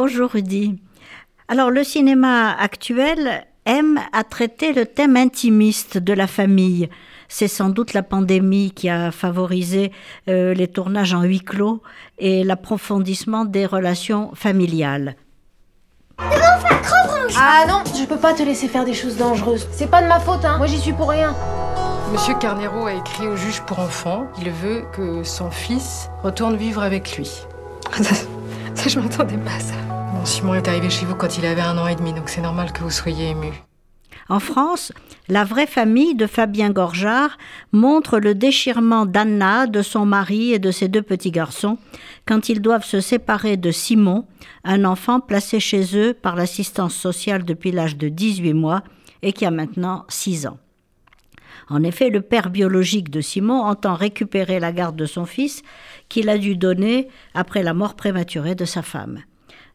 Bonjour Rudy. Alors le cinéma actuel aime à traiter le thème intimiste de la famille. C'est sans doute la pandémie qui a favorisé euh, les tournages en huis clos et l'approfondissement des relations familiales. Ah non, je peux pas te laisser faire des choses dangereuses. C'est pas de ma faute, hein. Moi j'y suis pour rien. Monsieur Carnero a écrit au juge pour enfants. Il veut que son fils retourne vivre avec lui. Ça, ça, je m'attendais pas à ça. Simon est arrivé chez vous quand il avait un an et demi, donc c'est normal que vous soyez ému. En France, la vraie famille de Fabien Gorjard montre le déchirement d'Anna, de son mari et de ses deux petits garçons quand ils doivent se séparer de Simon, un enfant placé chez eux par l'assistance sociale depuis l'âge de 18 mois et qui a maintenant 6 ans. En effet, le père biologique de Simon entend récupérer la garde de son fils qu'il a dû donner après la mort prématurée de sa femme.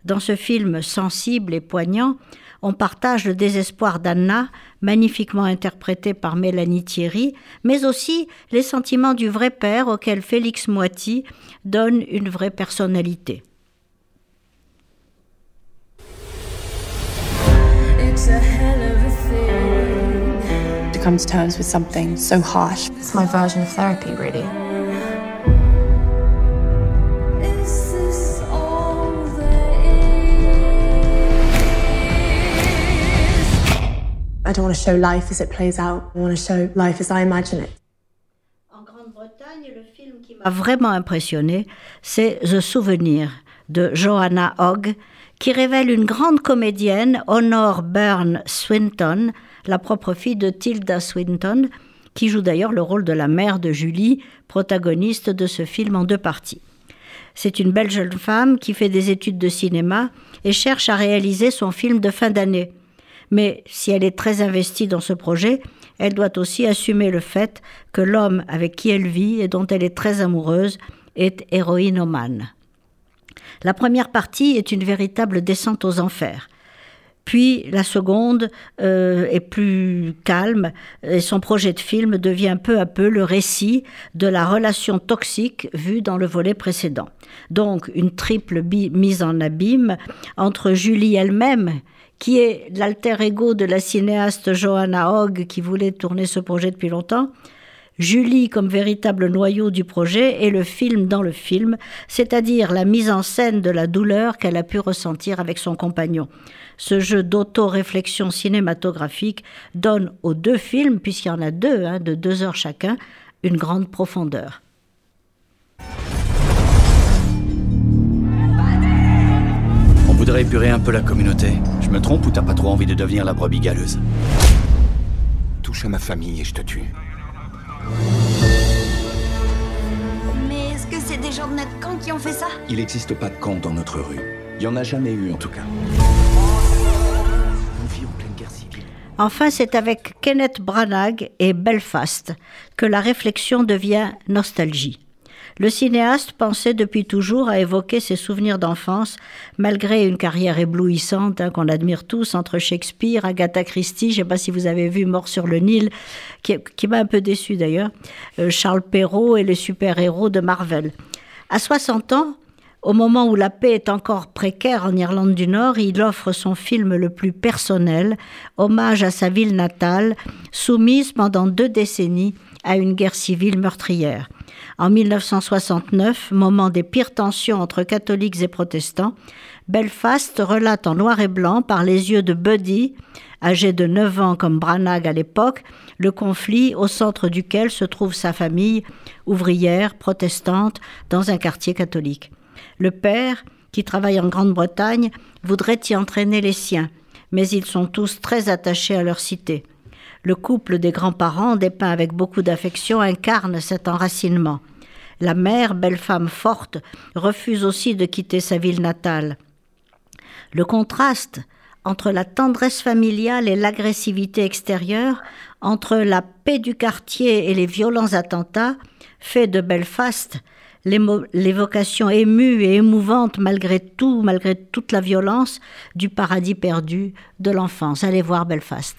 Dans ce film sensible et poignant, on partage le désespoir d'Anna, magnifiquement interprété par Mélanie Thierry, mais aussi les sentiments du vrai père auquel Félix Moiti donne une vraie personnalité. It's a hell of a thing. to come to terms with something so harsh. It's my version of therapy, really. I don't want to show life as it plays out. I want to show life as I imagine it. En Grande-Bretagne, le film qui m'a vraiment impressionné, c'est The Souvenir de Joanna Hogg, qui révèle une grande comédienne, Honor Byrne Swinton, la propre fille de Tilda Swinton, qui joue d'ailleurs le rôle de la mère de Julie, protagoniste de ce film en deux parties. C'est une belle jeune femme qui fait des études de cinéma et cherche à réaliser son film de fin d'année. Mais si elle est très investie dans ce projet, elle doit aussi assumer le fait que l'homme avec qui elle vit et dont elle est très amoureuse est héroïnomane. La première partie est une véritable descente aux enfers. Puis la seconde euh, est plus calme et son projet de film devient peu à peu le récit de la relation toxique vue dans le volet précédent. Donc une triple mise en abîme entre Julie elle-même, qui est l'alter ego de la cinéaste Johanna Hogg qui voulait tourner ce projet depuis longtemps, Julie comme véritable noyau du projet et le film dans le film, c'est-à-dire la mise en scène de la douleur qu'elle a pu ressentir avec son compagnon. Ce jeu d'auto-réflexion cinématographique donne aux deux films, puisqu'il y en a deux, hein, de deux heures chacun, une grande profondeur. On voudrait épurer un peu la communauté. Je me trompe ou t'as pas trop envie de devenir la brebis galeuse Touche à ma famille et je te tue. Mais est-ce que c'est des gens de notre camp qui ont fait ça? Il n'existe pas de camp dans notre rue. Il y en a jamais eu en tout cas. On vit en pleine guerre civile. Enfin, c'est avec Kenneth Branagh et Belfast que la réflexion devient nostalgie. Le cinéaste pensait depuis toujours à évoquer ses souvenirs d'enfance, malgré une carrière éblouissante hein, qu'on admire tous entre Shakespeare, Agatha Christie, je ne sais pas si vous avez vu Mort sur le Nil, qui, m'a un peu déçu d'ailleurs, euh, Charles Perrault et les super-héros de Marvel. À 60 ans, au moment où la paix est encore précaire en Irlande du Nord, il offre son film le plus personnel, hommage à sa ville natale, soumise pendant deux décennies à une guerre civile meurtrière. En 1969, moment des pires tensions entre catholiques et protestants, Belfast relate en noir et blanc par les yeux de Buddy, âgé de 9 ans comme Branagh à l'époque, le conflit au centre duquel se trouve sa famille, ouvrière, protestante, dans un quartier catholique. Le père, qui travaille en Grande-Bretagne, voudrait y entraîner les siens, mais ils sont tous très attachés à leur cité. Le couple des grands-parents, dépeint avec beaucoup d'affection, incarne cet enracinement. La mère, belle femme forte, refuse aussi de quitter sa ville natale. Le contraste entre la tendresse familiale et l'agressivité extérieure, entre la paix du quartier et les violents attentats, fait de Belfast l'évocation émue et émouvante malgré tout, malgré toute la violence, du paradis perdu de l'enfance. Allez voir Belfast.